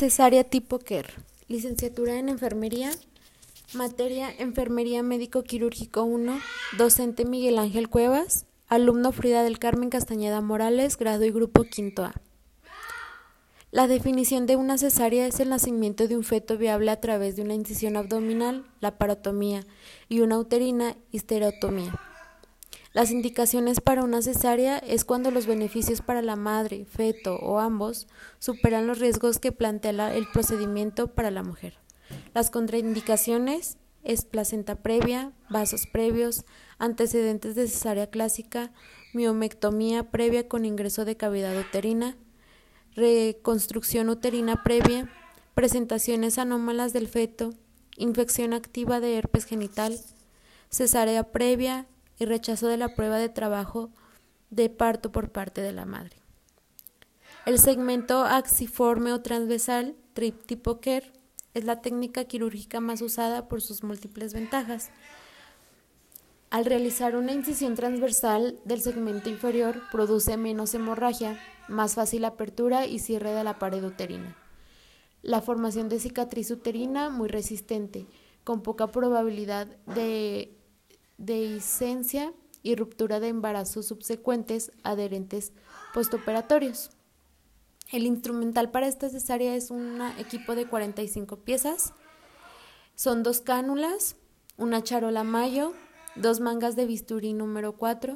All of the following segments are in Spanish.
Cesárea tipo KER. Licenciatura en Enfermería. Materia Enfermería Médico Quirúrgico 1. Docente Miguel Ángel Cuevas. Alumno Frida del Carmen Castañeda Morales, grado y grupo quinto A. La definición de una cesárea es el nacimiento de un feto viable a través de una incisión abdominal, la parotomía, y una uterina, histerotomía. Las indicaciones para una cesárea es cuando los beneficios para la madre, feto o ambos superan los riesgos que plantea el procedimiento para la mujer. Las contraindicaciones es placenta previa, vasos previos, antecedentes de cesárea clásica, miomectomía previa con ingreso de cavidad uterina, reconstrucción uterina previa, presentaciones anómalas del feto, infección activa de herpes genital, cesárea previa, y rechazo de la prueba de trabajo de parto por parte de la madre. El segmento axiforme o transversal, trip tipo es la técnica quirúrgica más usada por sus múltiples ventajas. Al realizar una incisión transversal del segmento inferior, produce menos hemorragia, más fácil apertura y cierre de la pared uterina. La formación de cicatriz uterina muy resistente, con poca probabilidad de dehiscencia y ruptura de embarazos subsecuentes adherentes postoperatorios. El instrumental para esta cesárea es un equipo de 45 piezas. Son dos cánulas, una charola mayo, dos mangas de bisturí número 4,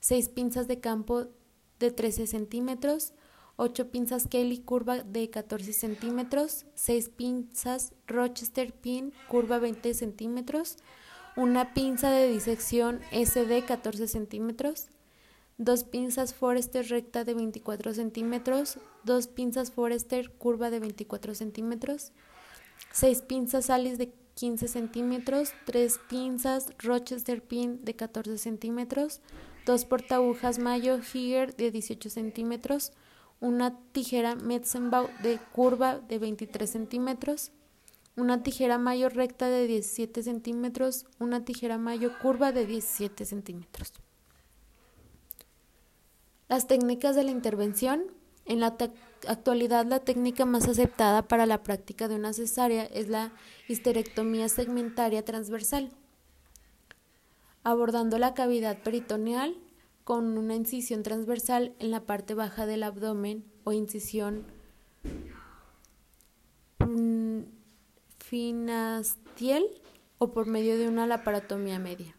seis pinzas de campo de 13 centímetros, ocho pinzas Kelly curva de 14 centímetros, seis pinzas Rochester pin curva 20 centímetros, una pinza de disección SD 14 centímetros, dos pinzas Forester recta de 24 centímetros, dos pinzas Forester curva de 24 centímetros, seis pinzas Alice de 15 centímetros, tres pinzas Rochester Pin de 14 centímetros, dos portabujas Mayo Higer de 18 centímetros, una tijera Metzenbau de curva de 23 centímetros, una tijera mayo recta de 17 centímetros, una tijera mayo curva de 17 centímetros. Las técnicas de la intervención. En la actualidad la técnica más aceptada para la práctica de una cesárea es la histerectomía segmentaria transversal, abordando la cavidad peritoneal con una incisión transversal en la parte baja del abdomen o incisión finastiel o por medio de una laparotomía media.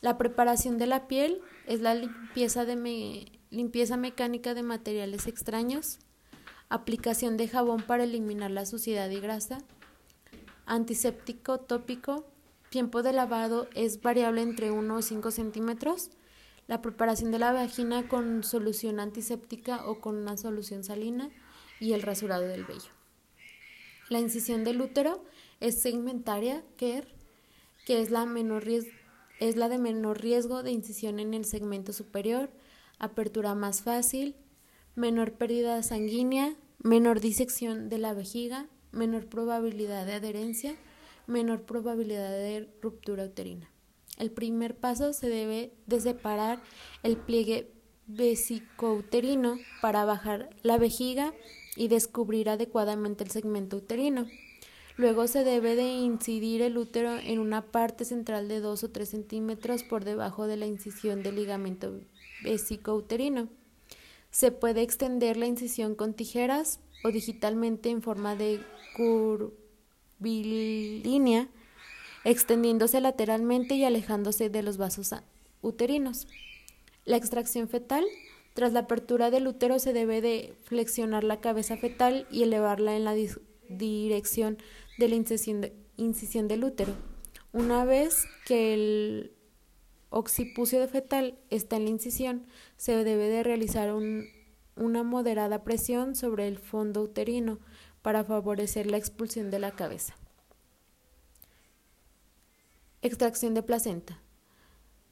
La preparación de la piel es la limpieza, de limpieza mecánica de materiales extraños, aplicación de jabón para eliminar la suciedad y grasa, antiséptico tópico, tiempo de lavado es variable entre 1 o 5 centímetros, la preparación de la vagina con solución antiséptica o con una solución salina y el rasurado del vello. La incisión del útero es segmentaria, que es la, es la de menor riesgo de incisión en el segmento superior, apertura más fácil, menor pérdida sanguínea, menor disección de la vejiga, menor probabilidad de adherencia, menor probabilidad de ruptura uterina. El primer paso se debe de separar el pliegue vesicouterino para bajar la vejiga y descubrir adecuadamente el segmento uterino. Luego se debe de incidir el útero en una parte central de 2 o 3 centímetros por debajo de la incisión del ligamento vesicouterino. Se puede extender la incisión con tijeras o digitalmente en forma de curvilínea, extendiéndose lateralmente y alejándose de los vasos uterinos. La extracción fetal tras la apertura del útero se debe de flexionar la cabeza fetal y elevarla en la dirección de la incisión, del útero. Una vez que el occipucio fetal está en la incisión, se debe de realizar una moderada presión sobre el fondo uterino para favorecer la expulsión de la cabeza. Extracción de placenta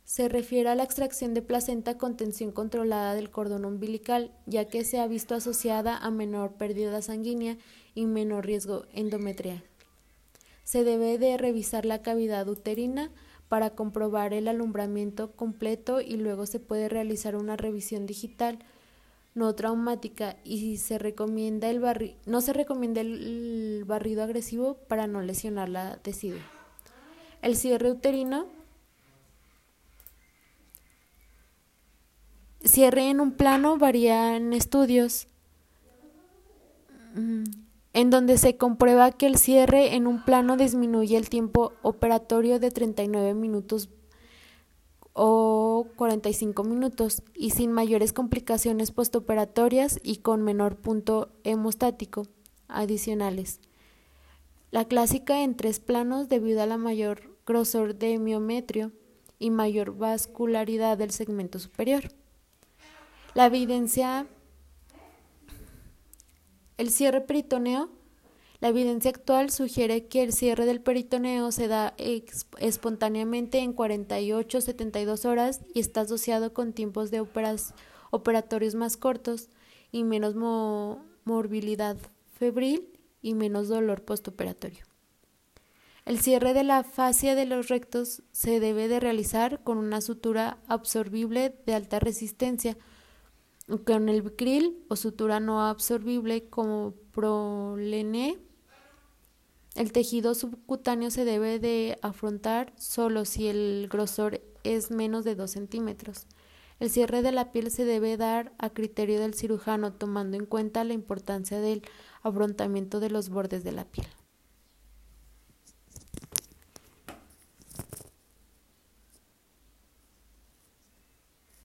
se refiere a la extracción de placenta con tensión controlada del cordón umbilical, ya que se ha visto asociada a menor pérdida sanguínea y menor riesgo endometrial. Se debe de revisar la cavidad uterina para comprobar el alumbramiento completo y luego se puede realizar una revisión digital no traumática y se recomienda el no se recomienda el barrido agresivo para no lesionar la decidua. El cierre uterino cierre en un plano varía en estudios en donde se comprueba que el cierre en un plano disminuye el tiempo operatorio de 39 minutos o 45 minutos y sin mayores complicaciones postoperatorias y con menor punto hemostático adicionales. La clásica en tres planos debido a la mayor grosor de miometrio y mayor vascularidad del segmento superior. La evidencia, el cierre peritoneo la evidencia actual sugiere que el cierre del peritoneo se da espontáneamente en 48-72 horas y está asociado con tiempos de operatorios más cortos y menos morbilidad febril y menos dolor postoperatorio. El cierre de la fascia de los rectos se debe de realizar con una sutura absorbible de alta resistencia, con el bicril o sutura no absorbible como prolené el tejido subcutáneo se debe de afrontar solo si el grosor es menos de 2 centímetros. El cierre de la piel se debe dar a criterio del cirujano tomando en cuenta la importancia del afrontamiento de los bordes de la piel.